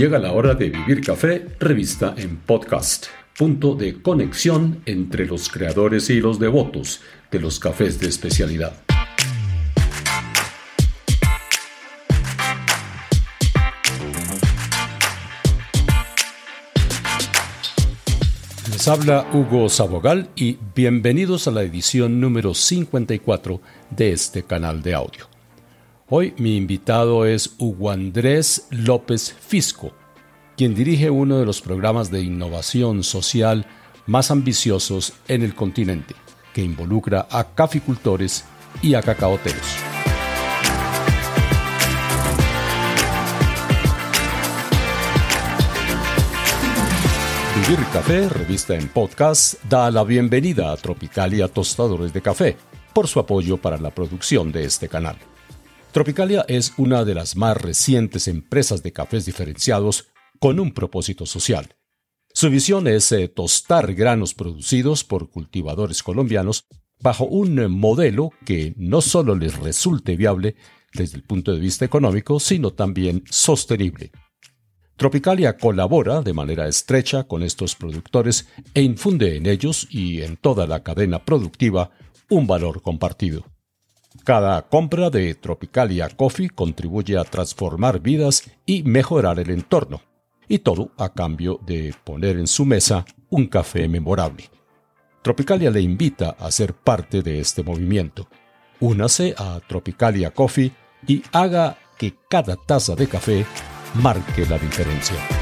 Llega la hora de Vivir Café, revista en podcast, punto de conexión entre los creadores y los devotos de los cafés de especialidad. Les habla Hugo Sabogal y bienvenidos a la edición número 54 de este canal de audio. Hoy mi invitado es Hugo Andrés López Fisco, quien dirige uno de los programas de innovación social más ambiciosos en el continente, que involucra a caficultores y a cacaoteros. Vivir Café, revista en podcast, da la bienvenida a Tropicalia Tostadores de Café por su apoyo para la producción de este canal. Tropicalia es una de las más recientes empresas de cafés diferenciados con un propósito social. Su visión es eh, tostar granos producidos por cultivadores colombianos bajo un modelo que no solo les resulte viable desde el punto de vista económico, sino también sostenible. Tropicalia colabora de manera estrecha con estos productores e infunde en ellos y en toda la cadena productiva un valor compartido. Cada compra de Tropicalia Coffee contribuye a transformar vidas y mejorar el entorno, y todo a cambio de poner en su mesa un café memorable. Tropicalia le invita a ser parte de este movimiento. Únase a Tropicalia Coffee y haga que cada taza de café marque la diferencia.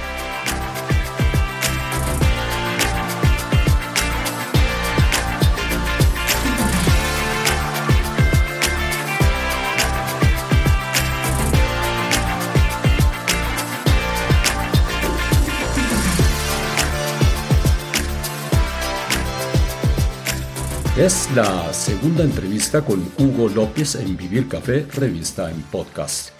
Es la segunda entrevista con Hugo López en Vivir Café, revista en podcast.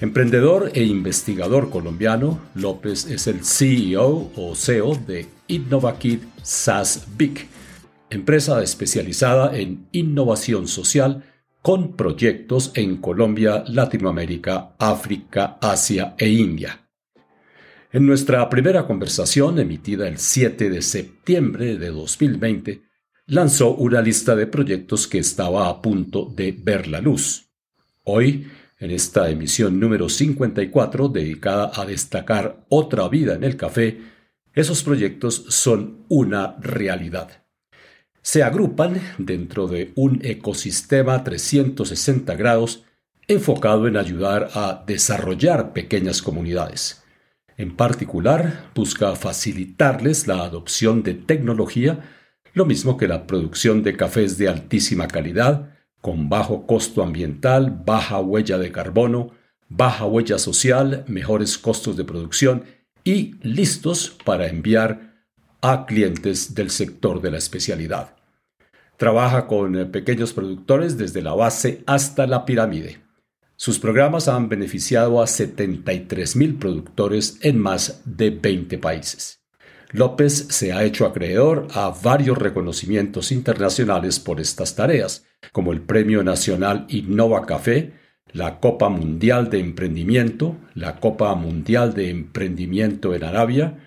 Emprendedor e investigador colombiano, López es el CEO o CEO de InnovaKit SaaS Big, empresa especializada en innovación social con proyectos en Colombia, Latinoamérica, África, Asia e India. En nuestra primera conversación, emitida el 7 de septiembre de 2020, lanzó una lista de proyectos que estaba a punto de ver la luz. Hoy, en esta emisión número 54 dedicada a destacar otra vida en el café, esos proyectos son una realidad. Se agrupan dentro de un ecosistema 360 grados enfocado en ayudar a desarrollar pequeñas comunidades. En particular, busca facilitarles la adopción de tecnología lo mismo que la producción de cafés de altísima calidad, con bajo costo ambiental, baja huella de carbono, baja huella social, mejores costos de producción y listos para enviar a clientes del sector de la especialidad. Trabaja con eh, pequeños productores desde la base hasta la pirámide. Sus programas han beneficiado a 73.000 productores en más de 20 países. López se ha hecho acreedor a varios reconocimientos internacionales por estas tareas, como el Premio Nacional Innova Café, la Copa Mundial de Emprendimiento, la Copa Mundial de Emprendimiento en Arabia,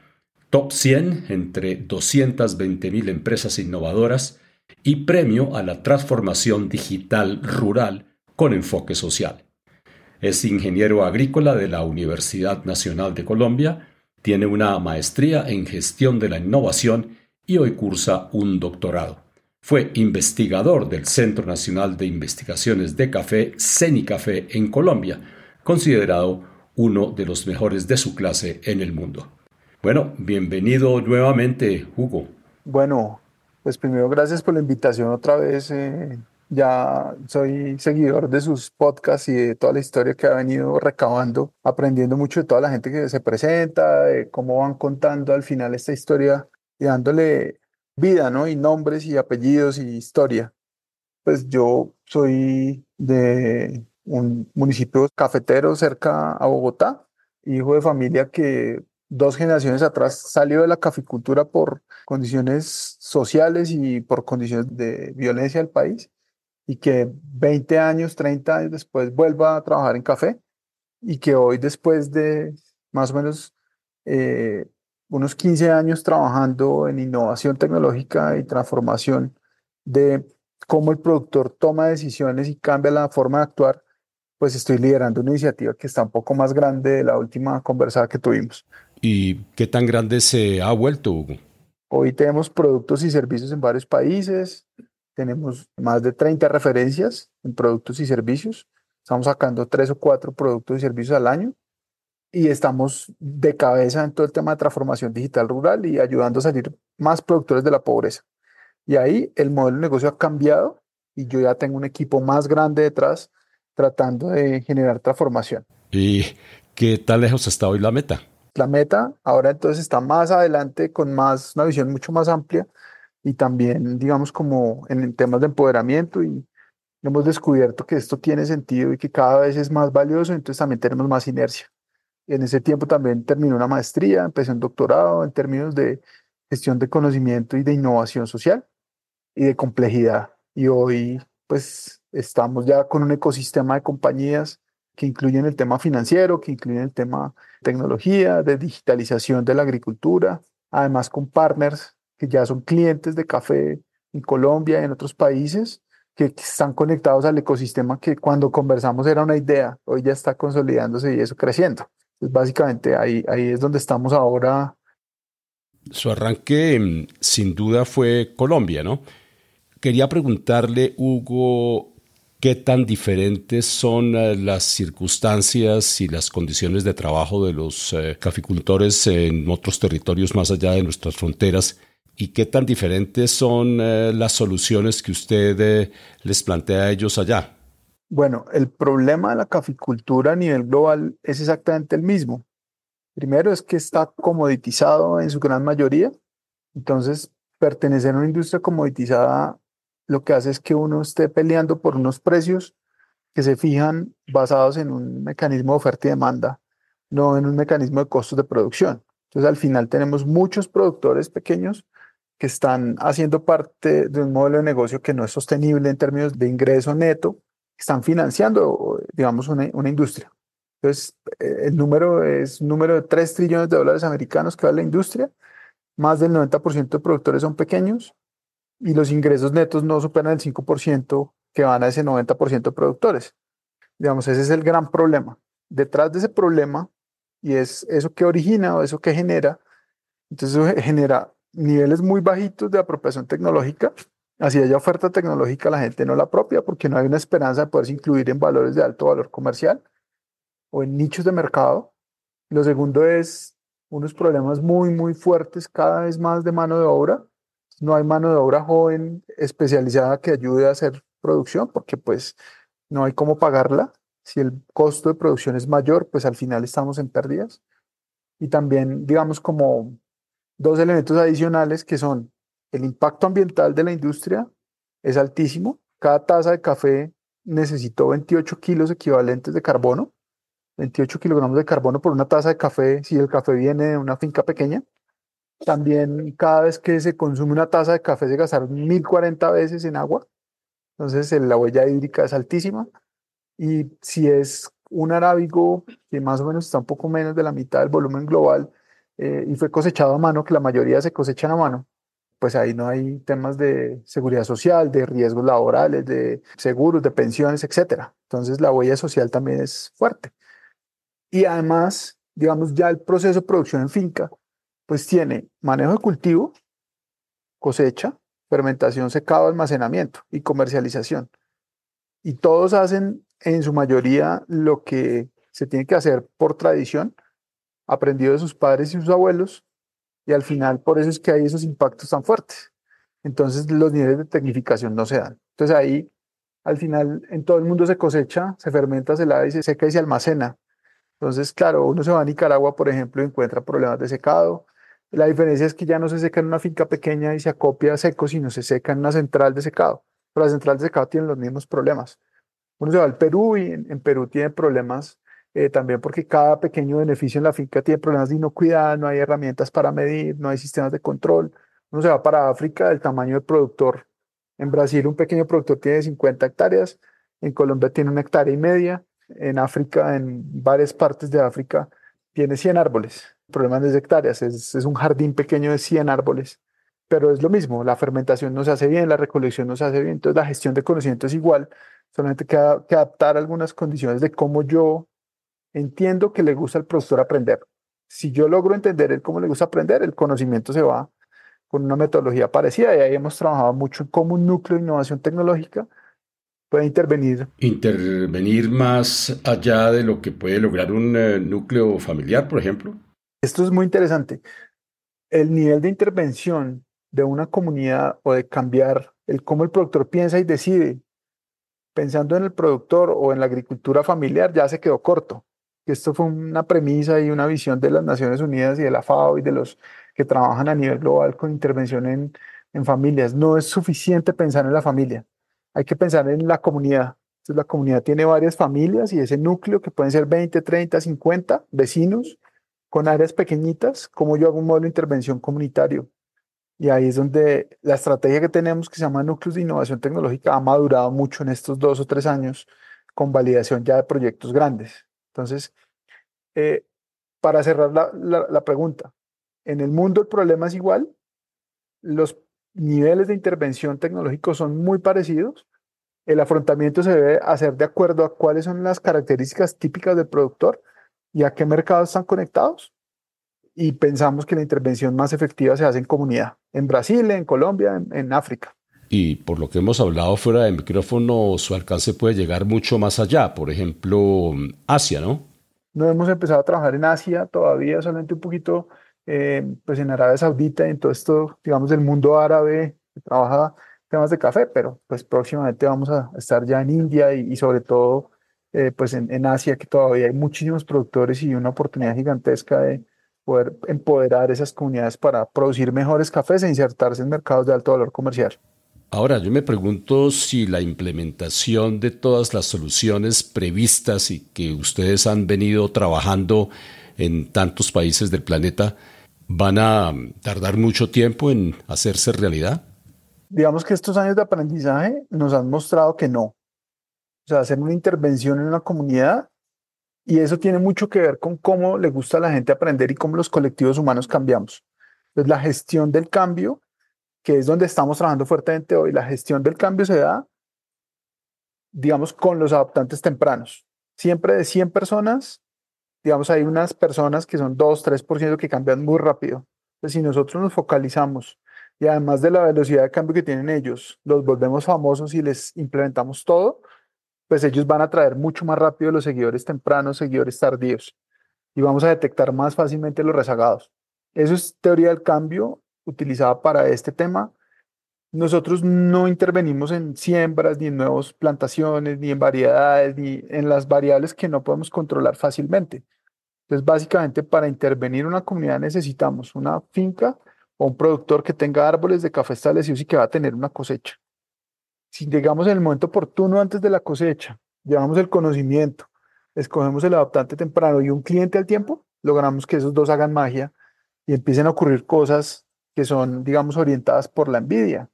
Top 100 entre 220.000 empresas innovadoras y Premio a la Transformación Digital Rural con enfoque social. Es ingeniero agrícola de la Universidad Nacional de Colombia tiene una maestría en gestión de la innovación y hoy cursa un doctorado. Fue investigador del Centro Nacional de Investigaciones de Café, CENICAFé, en Colombia, considerado uno de los mejores de su clase en el mundo. Bueno, bienvenido nuevamente, Hugo. Bueno, pues primero gracias por la invitación otra vez. Eh, ya soy seguidor de sus podcasts y de toda la historia que ha venido recabando, aprendiendo mucho de toda la gente que se presenta, de cómo van contando al final esta historia y dándole vida, ¿no? Y nombres y apellidos y historia. Pues yo soy de un municipio cafetero cerca a Bogotá, hijo de familia que dos generaciones atrás salió de la caficultura por condiciones sociales y por condiciones de violencia del país y que 20 años, 30 años después vuelva a trabajar en café y que hoy después de más o menos eh, unos 15 años trabajando en innovación tecnológica y transformación de cómo el productor toma decisiones y cambia la forma de actuar, pues estoy liderando una iniciativa que está un poco más grande de la última conversada que tuvimos. ¿Y qué tan grande se ha vuelto, Hugo? Hoy tenemos productos y servicios en varios países, tenemos más de 30 referencias en productos y servicios, estamos sacando tres o cuatro productos y servicios al año y estamos de cabeza en todo el tema de transformación digital rural y ayudando a salir más productores de la pobreza. Y ahí el modelo de negocio ha cambiado y yo ya tengo un equipo más grande detrás tratando de generar transformación. ¿Y qué tan lejos está hoy la meta? La meta ahora entonces está más adelante con más una visión mucho más amplia y también digamos como en temas de empoderamiento y hemos descubierto que esto tiene sentido y que cada vez es más valioso, entonces también tenemos más inercia. En ese tiempo también terminé una maestría, empecé un doctorado en términos de gestión de conocimiento y de innovación social y de complejidad. Y hoy pues estamos ya con un ecosistema de compañías que incluyen el tema financiero, que incluyen el tema tecnología, de digitalización de la agricultura, además con partners que ya son clientes de café en Colombia en otros países, que están conectados al ecosistema que cuando conversamos era una idea, hoy ya está consolidándose y eso creciendo. Entonces, básicamente ahí, ahí es donde estamos ahora. Su arranque mm, sin duda fue Colombia, ¿no? Quería preguntarle, Hugo, qué tan diferentes son eh, las circunstancias y las condiciones de trabajo de los eh, caficultores en otros territorios más allá de nuestras fronteras y qué tan diferentes son eh, las soluciones que usted les plantea a ellos allá. Bueno, el problema de la caficultura a nivel global es exactamente el mismo. Primero es que está comoditizado en su gran mayoría. Entonces, pertenecer a una industria comoditizada lo que hace es que uno esté peleando por unos precios que se fijan basados en un mecanismo de oferta y demanda, no en un mecanismo de costos de producción. Entonces, al final tenemos muchos productores pequeños que están haciendo parte de un modelo de negocio que no es sostenible en términos de ingreso neto, están financiando, digamos, una, una industria. Entonces, eh, el número es un número de 3 trillones de dólares americanos que vale la industria, más del 90% de productores son pequeños, y los ingresos netos no superan el 5% que van a ese 90% de productores. Digamos, ese es el gran problema. Detrás de ese problema, y es eso que origina o eso que genera, entonces eso genera niveles muy bajitos de apropiación tecnológica. Así haya oferta tecnológica, la gente no la apropia porque no hay una esperanza de poderse incluir en valores de alto valor comercial o en nichos de mercado. Lo segundo es unos problemas muy, muy fuertes cada vez más de mano de obra no hay mano de obra joven especializada que ayude a hacer producción, porque pues no hay cómo pagarla. Si el costo de producción es mayor, pues al final estamos en pérdidas. Y también, digamos, como dos elementos adicionales que son el impacto ambiental de la industria es altísimo. Cada taza de café necesitó 28 kilos equivalentes de carbono, 28 kilogramos de carbono por una taza de café si el café viene de una finca pequeña. También cada vez que se consume una taza de café se gastaron 1040 veces en agua. Entonces la huella hídrica es altísima. Y si es un arábigo que más o menos está un poco menos de la mitad del volumen global eh, y fue cosechado a mano, que la mayoría se cosechan a mano, pues ahí no hay temas de seguridad social, de riesgos laborales, de seguros, de pensiones, etc. Entonces la huella social también es fuerte. Y además, digamos, ya el proceso de producción en finca pues tiene manejo de cultivo, cosecha, fermentación, secado, almacenamiento y comercialización. Y todos hacen en su mayoría lo que se tiene que hacer por tradición, aprendido de sus padres y sus abuelos, y al final por eso es que hay esos impactos tan fuertes. Entonces los niveles de tecnificación no se dan. Entonces ahí, al final, en todo el mundo se cosecha, se fermenta, se lava se seca y se almacena. Entonces, claro, uno se va a Nicaragua, por ejemplo, y encuentra problemas de secado, la diferencia es que ya no se seca en una finca pequeña y se acopia seco, sino se seca en una central de secado. Pero la central de secado tiene los mismos problemas. Uno se va al Perú y en, Perú tiene problemas eh, también porque cada pequeño beneficio en la finca tiene problemas de inocuidad, no hay herramientas para medir, no hay sistemas de control. Uno se va para África, el tamaño del productor. En Brasil un pequeño productor tiene 50 hectáreas, en Colombia tiene una hectárea y media, en África, en varias partes de África, tiene 100 árboles es de hectáreas, es, es un jardín pequeño de 100 árboles, pero es lo mismo, la fermentación no se hace bien, la recolección no se hace bien, entonces la gestión de conocimiento es igual, solamente que, que adaptar algunas condiciones de cómo yo entiendo que le gusta al productor aprender. Si yo logro entender el cómo le gusta aprender, el conocimiento se va con una metodología parecida y ahí hemos trabajado mucho en cómo un núcleo de innovación tecnológica puede intervenir. Intervenir más allá de lo que puede lograr un eh, núcleo familiar, por ejemplo. Esto es muy interesante. El nivel de intervención de una comunidad o de cambiar el cómo el productor piensa y decide, pensando en el productor o en la agricultura familiar, ya se quedó corto. Esto fue una premisa y una visión de las Naciones Unidas y de la FAO y de los que trabajan a nivel global con intervención en, en familias. No es suficiente pensar en la familia, hay que pensar en la comunidad. Entonces, la comunidad tiene varias familias y ese núcleo que pueden ser 20, 30, 50 vecinos con áreas pequeñitas, como yo hago un modelo de intervención comunitario. Y ahí es donde la estrategia que tenemos, que se llama Núcleos de Innovación Tecnológica, ha madurado mucho en estos dos o tres años con validación ya de proyectos grandes. Entonces, eh, para cerrar la, pregunta, en el mundo el problema es igual, los niveles de intervención tecnológicos son muy parecidos, el afrontamiento se debe hacer de acuerdo a cuáles son las características típicas del productor y a qué mercados están conectados. Y pensamos que la intervención más efectiva se hace en comunidad, en Brasil, en Colombia, en África. Y por lo que hemos hablado fuera de micrófono, su alcance puede llegar mucho más allá, por ejemplo, Asia, ¿no? No hemos empezado a trabajar en Asia todavía, solamente un poquito eh, pues en Arabia Saudita y en todo esto, digamos, del mundo árabe que trabaja temas de café, pero pues próximamente vamos a estar ya en India y, sobre todo eh, pues en, en, Asia, que todavía hay muchísimos productores y una oportunidad gigantesca de poder empoderar esas comunidades para producir mejores cafés e insertarse en mercados de alto valor comercial. Ahora, yo me pregunto si la implementación de todas las soluciones previstas y que ustedes han venido trabajando en tantos países del planeta van a tardar mucho tiempo en hacerse realidad. Digamos que estos años de aprendizaje nos han mostrado que no. O sea, hacer una intervención en una comunidad y eso tiene mucho que ver con cómo le gusta a la gente aprender y cómo los colectivos humanos cambiamos. Entonces, la gestión del cambio que es donde estamos trabajando fuertemente hoy, la gestión del cambio se da, digamos, con los adoptantes tempranos. Siempre de 100 personas, digamos, hay unas personas que son 2, 3% que cambian muy rápido. Entonces, si nosotros nos focalizamos y además de la velocidad de cambio que tienen ellos, los volvemos famosos y les implementamos todo, pues ellos van a traer mucho más rápido los seguidores tempranos, seguidores tardíos, y vamos a detectar más fácilmente los rezagados. Eso es teoría del cambio utilizada para este tema. Nosotros no intervenimos en siembras, ni en nuevas plantaciones, ni en variedades, ni en las variables que no podemos controlar fácilmente. Entonces, básicamente, para intervenir en una comunidad necesitamos una finca o un productor que tenga árboles de café establecidos y que va a tener una cosecha. Si llegamos en el momento oportuno antes de la cosecha, llevamos el conocimiento, escogemos el adoptante temprano y un cliente al tiempo, logramos que esos dos hagan magia y empiecen a ocurrir cosas que son, digamos, orientadas por la envidia.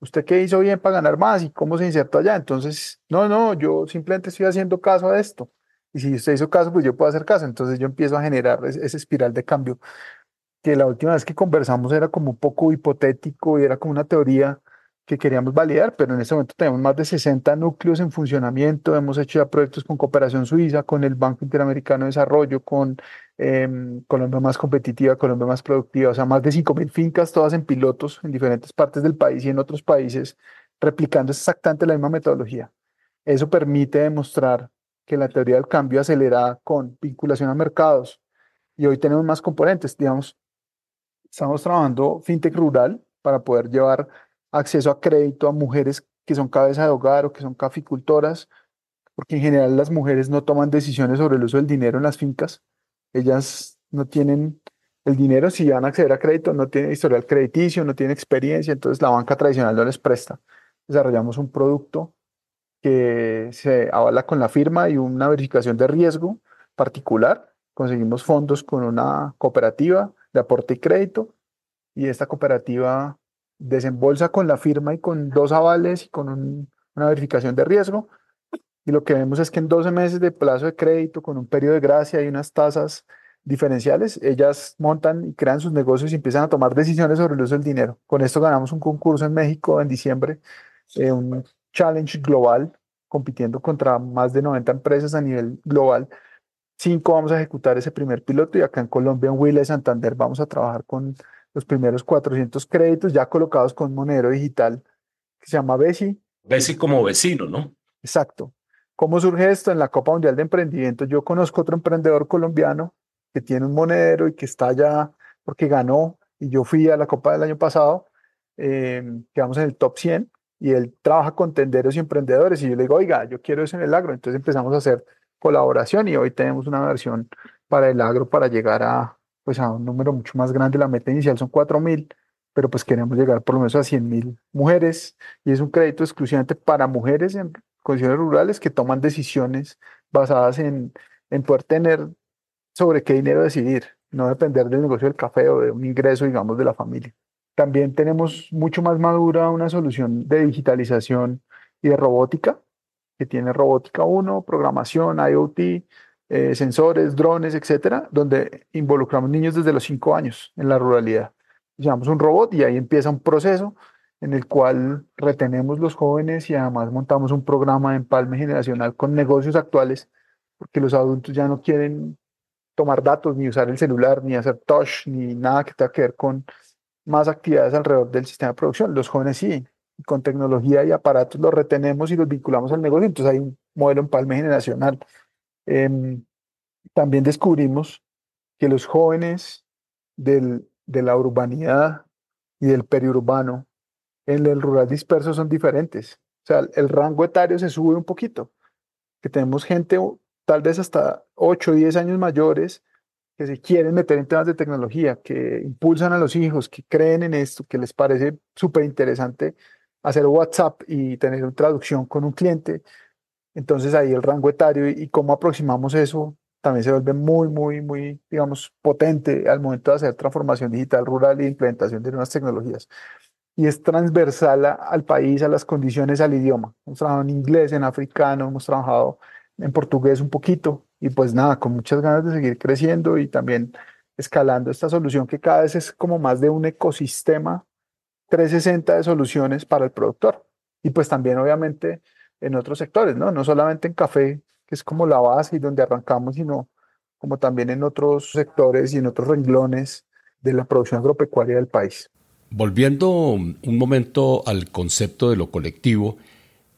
¿Usted qué hizo bien para ganar más y cómo se insertó allá? Entonces, no, no, yo simplemente estoy haciendo caso a esto. Y si usted hizo caso, pues yo puedo hacer caso. Entonces yo empiezo a generar esa espiral de cambio que la última vez que conversamos era como un poco hipotético y era como una teoría que queríamos validar, pero en este momento tenemos más de 60 núcleos en funcionamiento, hemos hecho ya proyectos con Cooperación Suiza, con el Banco Interamericano de Desarrollo, con eh, Colombia Más Competitiva, Colombia Más Productiva, o sea, más de 5.000 fincas, todas en pilotos en diferentes partes del país y en otros países, replicando exactamente la misma metodología. Eso permite demostrar que la teoría del cambio acelera con vinculación a mercados, y hoy tenemos más componentes, digamos, estamos trabajando fintech rural para poder llevar acceso a crédito a mujeres que son cabeza de hogar o que son caficultoras, porque en general las mujeres no toman decisiones sobre el uso del dinero en las fincas. Ellas no tienen el dinero, si van a acceder a crédito, no tienen historial crediticio, no tienen experiencia, entonces la banca tradicional no les presta. Desarrollamos un producto que se avala con la firma y una verificación de riesgo particular. Conseguimos fondos con una cooperativa de aporte y crédito y esta cooperativa desembolsa con la firma y con dos avales y con una verificación de riesgo. Y lo que vemos es que en 12 meses de plazo de crédito, con un periodo de gracia y unas tasas diferenciales, ellas montan y crean sus negocios y empiezan a tomar decisiones sobre el uso del dinero. Con esto ganamos un concurso en México en diciembre, eh, un challenge global, compitiendo contra más de 90 empresas a nivel global. Cinco vamos a ejecutar ese primer piloto y acá en Colombia, en Huila y Santander, vamos a trabajar con los primeros 400 créditos ya colocados con Monero Digital, que se llama Besi. Besi como vecino, ¿no? Exacto. ¿Cómo surge esto? En la Copa Mundial de Emprendimiento yo conozco otro emprendedor colombiano que tiene un monedero y que está allá porque ganó y yo fui a la Copa del año pasado, eh, quedamos en el top 100 y él trabaja con tenderos y emprendedores y yo le digo, oiga, yo quiero eso en el agro. Entonces empezamos a hacer colaboración y hoy tenemos una versión para el agro para llegar a, pues a un número mucho más grande. La meta inicial son 4.000, pero pues queremos llegar por lo menos a 100.000 mujeres y es un crédito exclusivamente para mujeres en condiciones rurales que toman decisiones basadas en, en poder tener sobre qué dinero decidir, no depender del negocio del café o de un ingreso, digamos, de la familia. También tenemos mucho más madura una solución de digitalización y de robótica, que tiene robótica 1, programación, IoT, eh, sensores, drones, etcétera, donde involucramos niños desde los 5 años en la ruralidad. Llamamos un robot y ahí empieza un proceso en el cual retenemos los jóvenes y además montamos un programa de empalme generacional con negocios actuales, porque los adultos ya no quieren tomar datos, ni usar el celular, ni hacer touch, ni nada que tenga que ver con más actividades alrededor del sistema de producción. Los jóvenes sí, con tecnología y aparatos los retenemos y los vinculamos al negocio, entonces hay un modelo empalme generacional. Em, también descubrimos que los jóvenes del, de la urbanidad y del periurbano en el rural disperso son diferentes. O sea, el rango etario se sube un poquito, que tenemos gente tal vez hasta 8 o 10 años mayores que se quieren meter en temas de tecnología, que impulsan a los hijos, que creen en esto, que les parece súper interesante hacer WhatsApp y tener una traducción con un cliente. Entonces ahí el rango etario y, cómo aproximamos eso también se vuelve muy, muy, muy, digamos, potente al momento de hacer transformación digital rural e implementación de nuevas tecnologías. Y es transversal al país, a las condiciones, al idioma. Hemos trabajado en inglés, en africano, hemos trabajado en portugués un poquito y pues nada, con muchas ganas de seguir creciendo y también escalando esta solución que cada vez es como más de un ecosistema 360 de soluciones para el productor. Y pues también obviamente en otros sectores, ¿no? No solamente en café, que es como la base y donde arrancamos, sino como también en otros sectores y en otros renglones de la producción agropecuaria del país. Volviendo un momento al concepto de lo colectivo,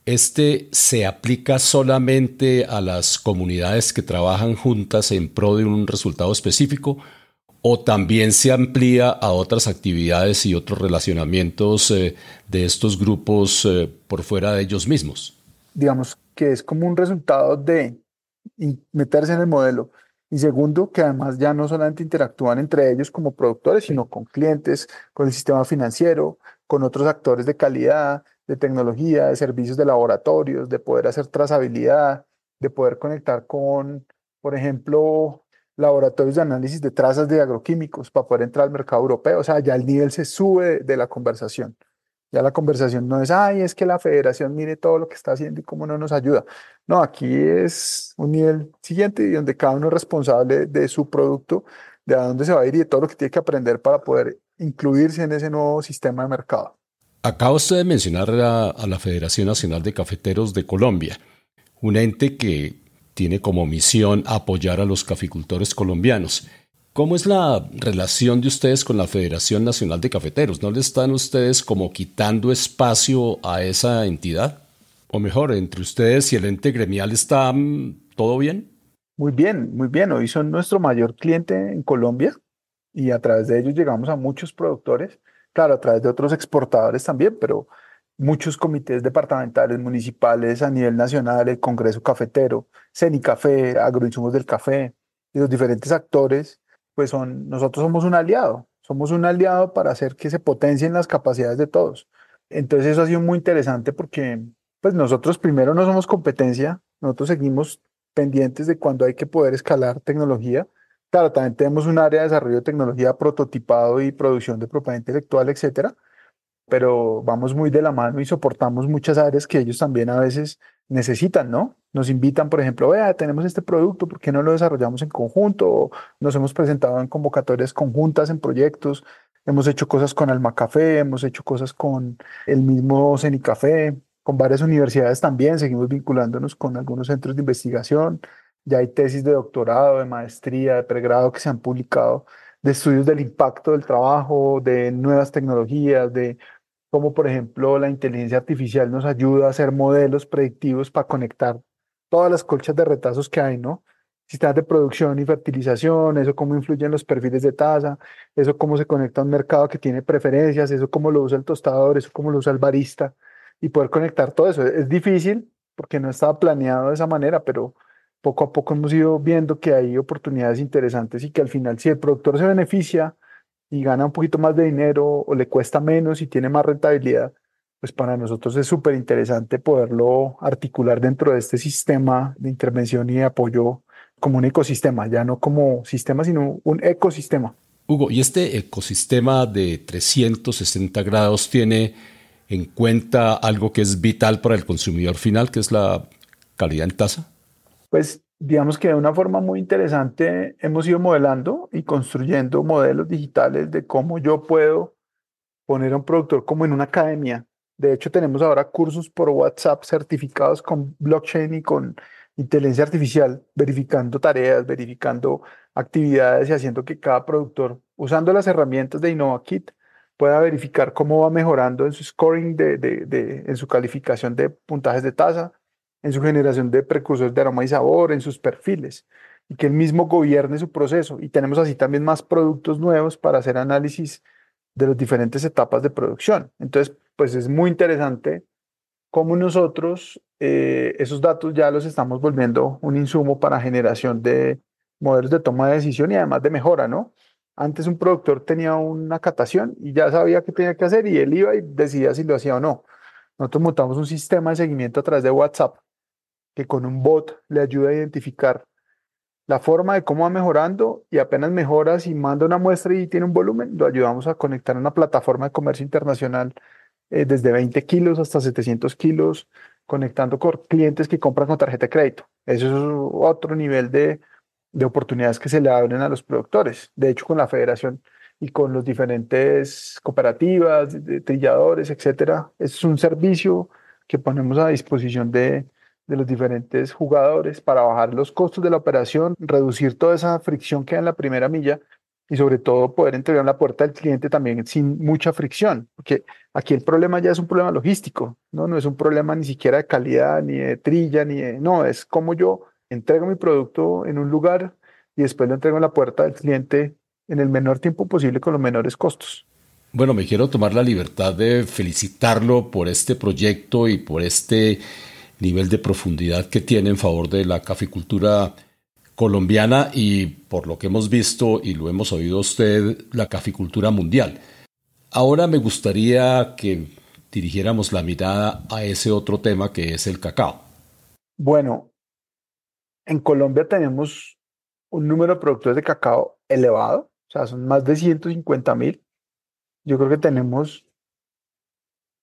¿Este se aplica solamente a las comunidades que trabajan juntas en pro de un resultado específico o también se amplía a otras actividades y otros relacionamientos eh, de estos grupos eh, por fuera de ellos mismos? Digamos que es como un resultado de meterse en el modelo. Y segundo, que además ya no solamente interactúan entre ellos como productores, sino con clientes, con el sistema financiero, con otros actores de calidad, de tecnología, de servicios de laboratorios, de poder hacer trazabilidad, de poder conectar con, por ejemplo, laboratorios de análisis de trazas de agroquímicos para poder entrar al mercado europeo. O sea, ya el nivel se sube de, la conversación. Ya la conversación no es, ay, es que la federación mire todo lo que está haciendo y cómo no nos ayuda. No, aquí es un nivel siguiente y donde cada uno es responsable de su producto, de a dónde se va a ir y de todo lo que tiene que aprender para poder incluirse en ese nuevo sistema de mercado. Acaba usted de mencionar a, la Federación Nacional de Cafeteros de Colombia, un ente que tiene como misión apoyar a los caficultores colombianos. ¿Cómo es la relación de ustedes con la Federación Nacional de Cafeteros? ¿No le están ustedes como quitando espacio a esa entidad? O mejor, entre ustedes y el ente gremial está mm, todo bien? Muy bien, muy bien. Hoy son nuestro mayor cliente en Colombia y a través de ellos llegamos a muchos productores claro, a través de otros exportadores también, pero muchos comités departamentales, municipales a nivel nacional, el Congreso Cafetero, Cenicafé, Agroinsumos del Café, y los diferentes actores, pues son, nosotros somos un aliado, somos un aliado para hacer que se potencien las capacidades de todos. Entonces eso ha sido muy interesante porque pues nosotros primero no somos competencia, nosotros seguimos pendientes de cuando hay que poder escalar tecnología, Claro, también tenemos un área de desarrollo de tecnología, prototipado y producción de propiedad intelectual, etcétera. Pero vamos muy de la mano y soportamos muchas áreas que ellos también a veces necesitan, ¿no? Nos invitan, por ejemplo, vea, tenemos este producto, ¿por qué no lo desarrollamos en conjunto? O nos hemos presentado en convocatorias conjuntas, en proyectos, hemos hecho cosas con Alma Café, hemos hecho cosas con el mismo Cenicafé, con varias universidades también, seguimos vinculándonos con algunos centros de investigación, ya hay tesis de doctorado, de maestría, de pregrado que se han publicado, de estudios del impacto del trabajo, de nuevas tecnologías, de cómo, por ejemplo, la inteligencia artificial nos ayuda a hacer modelos predictivos para conectar todas las colchas de retazos que hay, ¿no? Sistemas de producción y fertilización, eso cómo influye en los perfiles de tasa, eso cómo se conecta a un mercado que tiene preferencias, eso cómo lo usa el tostador, eso cómo lo usa el barista, y poder conectar todo eso. Es difícil porque no estaba planeado de esa manera, pero poco a poco hemos ido viendo que hay oportunidades interesantes y que al final si el productor se beneficia y gana un poquito más de dinero o le cuesta menos y tiene más rentabilidad, pues para nosotros es súper interesante poderlo articular dentro de este sistema de intervención y de apoyo como un ecosistema, ya no como sistema, sino un ecosistema. Hugo, ¿y este ecosistema de 360 grados tiene en cuenta algo que es vital para el consumidor final, que es la calidad en tasa? Pues digamos que de una forma muy interesante hemos ido modelando y construyendo modelos digitales de cómo yo puedo poner a un productor como en una academia. De hecho, tenemos ahora cursos por WhatsApp certificados con blockchain y con inteligencia artificial, verificando tareas, verificando actividades y haciendo que cada productor, usando las herramientas de InnovaKit, pueda verificar cómo va mejorando en su scoring, de, en su calificación de puntajes de tasa, en su generación de precursores de aroma y sabor, en sus perfiles, y que él mismo gobierne su proceso. Y tenemos así también más productos nuevos para hacer análisis de las diferentes etapas de producción. Entonces, pues es muy interesante cómo nosotros eh, esos datos ya los estamos volviendo un insumo para generación de modelos de toma de decisión y además de mejora, ¿no? Antes un productor tenía una catación y ya sabía qué tenía que hacer y él iba y decidía si lo hacía o no. Nosotros montamos un sistema de seguimiento a través de WhatsApp que con un bot le ayuda a identificar la forma de cómo va mejorando y apenas mejora si manda una muestra y tiene un volumen, lo ayudamos a conectar a una plataforma de comercio internacional eh, desde 20 kilos hasta 700 kilos, conectando con clientes que compran con tarjeta de crédito. Eso es otro nivel de, de oportunidades que se le abren a los productores. De hecho, con la federación y con los diferentes cooperativas, trilladores, etcétera, es un servicio que ponemos a disposición de, de los diferentes jugadores para bajar los costos de la operación, reducir toda esa fricción que hay en la primera milla y sobre todo poder entregar la puerta al cliente también sin mucha fricción, porque aquí el problema ya es un problema logístico, no, no es un problema ni siquiera de calidad, ni de trilla, ni de, no, es como yo entrego mi producto en un lugar y después lo entrego en la puerta del cliente en el menor tiempo posible con los menores costos. Bueno, me quiero tomar la libertad de felicitarlo por este proyecto y por este nivel de profundidad que tiene en favor de la caficultura colombiana y por lo que hemos visto y lo hemos oído usted, la caficultura mundial. Ahora me gustaría que dirigiéramos la mirada a ese otro tema que es el cacao. Bueno, en Colombia tenemos un número de productores de cacao elevado, o sea, son más de 150 mil. Yo creo que tenemos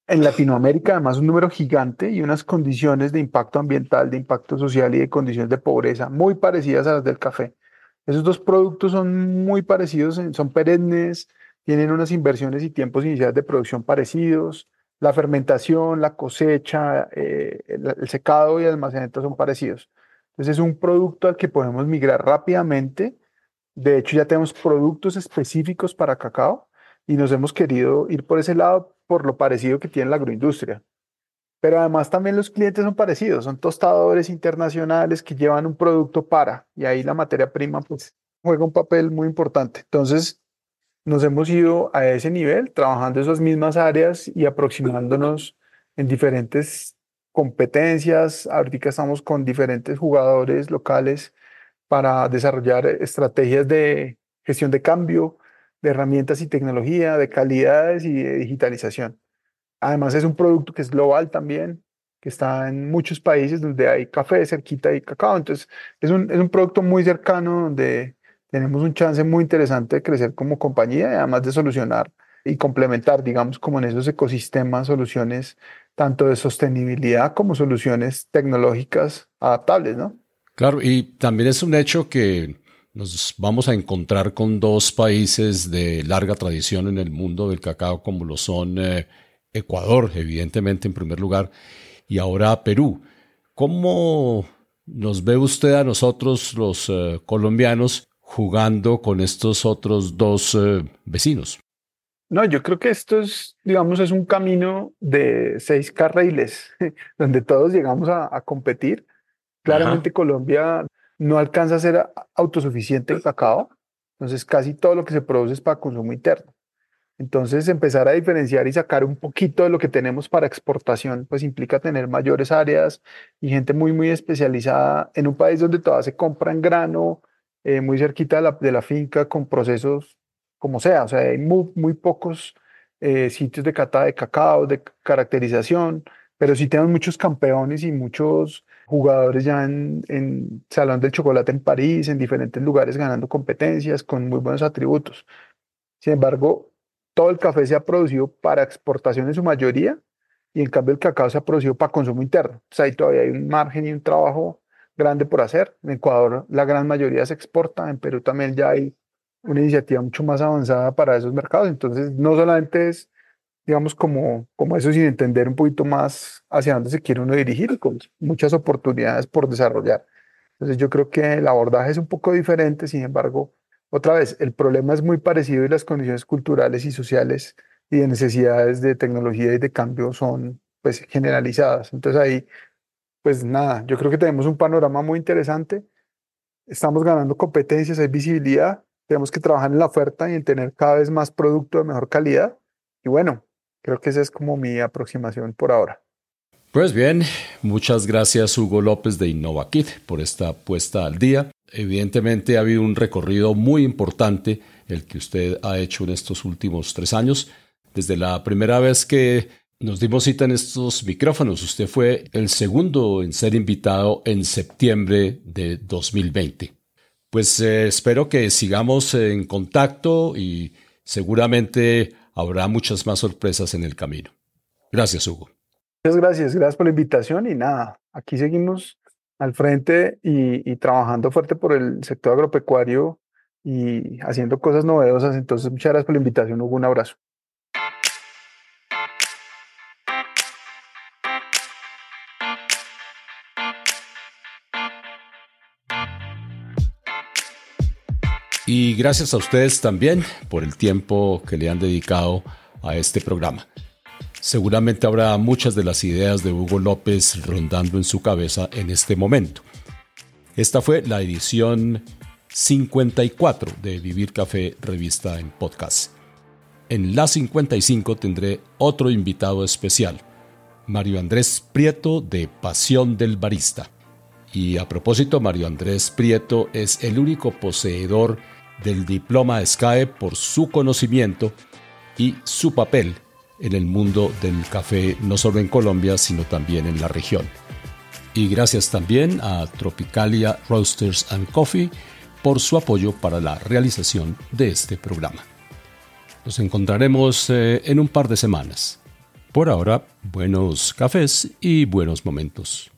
en Latinoamérica, además, un número gigante y unas condiciones de impacto ambiental, de impacto social y de condiciones de pobreza muy parecidas a las del café. Esos dos productos son muy parecidos, son perennes, tienen unas inversiones y tiempos iniciales de producción parecidos. La fermentación, la cosecha, eh, el, secado y el almacenamiento son parecidos. Entonces es un producto al que podemos migrar rápidamente. De hecho, ya tenemos productos específicos para cacao y nos hemos querido ir por ese lado por lo parecido que tiene la agroindustria. Pero además también los clientes son parecidos, son tostadores internacionales que llevan un producto para, y ahí la materia prima pues juega un papel muy importante. Entonces, nos hemos ido a ese nivel, trabajando esas mismas áreas y aproximándonos en diferentes competencias. Ahorita estamos con diferentes jugadores locales para desarrollar estrategias de gestión de cambio, de herramientas y tecnología, de calidades y de digitalización. Además es un producto que es global también, que está en muchos países donde hay café cerquita y cacao. Entonces es un, es un producto muy cercano donde tenemos un chance muy interesante de crecer como compañía y además de solucionar y complementar, digamos, como en esos ecosistemas, soluciones tanto de sostenibilidad como soluciones tecnológicas adaptables, ¿no? Claro, y también es un hecho que nos vamos a encontrar con dos países de larga tradición en el mundo del cacao, como lo son eh, Ecuador, evidentemente en primer lugar, y ahora Perú. ¿Cómo nos ve usted a nosotros los eh, colombianos jugando con estos otros dos eh, vecinos? No, yo creo que esto es, digamos, es un camino de seis carriles, donde todos llegamos a, competir. Claramente Colombia no alcanza a ser autosuficiente en cacao, entonces casi todo lo que se produce es para consumo interno. Entonces empezar a diferenciar y sacar un poquito de lo que tenemos para exportación, pues implica tener mayores áreas y gente muy, muy especializada en un país donde todavía se compra en grano, eh, muy cerquita de la, de la finca, con procesos como sea, o sea, hay muy, muy pocos eh, sitios de cata de cacao, de caracterización, pero sí tenemos muchos campeones y muchos jugadores ya en, en Salón del Chocolate en París, en diferentes lugares ganando competencias con muy buenos atributos. Sin embargo, todo el café se ha producido para exportación en su mayoría y en cambio el cacao se ha producido para consumo interno. O sea, ahí todavía hay un margen y un trabajo grande por hacer. En Ecuador la gran mayoría se exporta, en Perú también ya hay una iniciativa mucho más avanzada para esos mercados. Entonces, no solamente es, digamos, como, como eso, sin entender un poquito más hacia dónde se quiere uno dirigir, con muchas oportunidades por desarrollar. Entonces, yo creo que el abordaje es un poco diferente, sin embargo, otra vez, el problema es muy parecido y las condiciones culturales y sociales y de necesidades de tecnología y de cambio son pues generalizadas. Entonces ahí, pues nada, yo creo que tenemos un panorama muy interesante. Estamos ganando competencias, hay visibilidad, tenemos que trabajar en la oferta y en tener cada vez más producto de mejor calidad. Y bueno, creo que esa es como mi aproximación por ahora. Pues bien, muchas gracias Hugo López de InnovaKit por esta puesta al día. Evidentemente ha habido un recorrido muy importante el que usted ha hecho en estos últimos tres años. Desde la primera vez que nos dimos cita en estos micrófonos, usted fue el segundo en ser invitado en septiembre de 2020. Pues eh, espero que sigamos en contacto y seguramente habrá muchas más sorpresas en el camino. Gracias, Hugo. Muchas gracias, gracias por la invitación y nada, aquí seguimos al frente y, trabajando fuerte por el sector agropecuario y haciendo cosas novedosas. Entonces, muchas gracias por la invitación, Hugo. Un abrazo. Y gracias a ustedes también por el tiempo que le han dedicado a este programa. Seguramente habrá muchas de las ideas de Hugo López rondando en su cabeza en este momento. Esta fue la edición 54 de Vivir Café Revista en Podcast. En la 55 tendré otro invitado especial, Mario Andrés Prieto de Pasión del Barista. Y a propósito, Mario Andrés Prieto es el único poseedor del diploma SCAE por su conocimiento y su papel en el mundo del café no solo en Colombia, sino también en la región. Y gracias también a Tropicalia Roasters and Coffee por su apoyo para la realización de este programa. Nos encontraremos eh, en un par de semanas. Por ahora, buenos cafés y buenos momentos.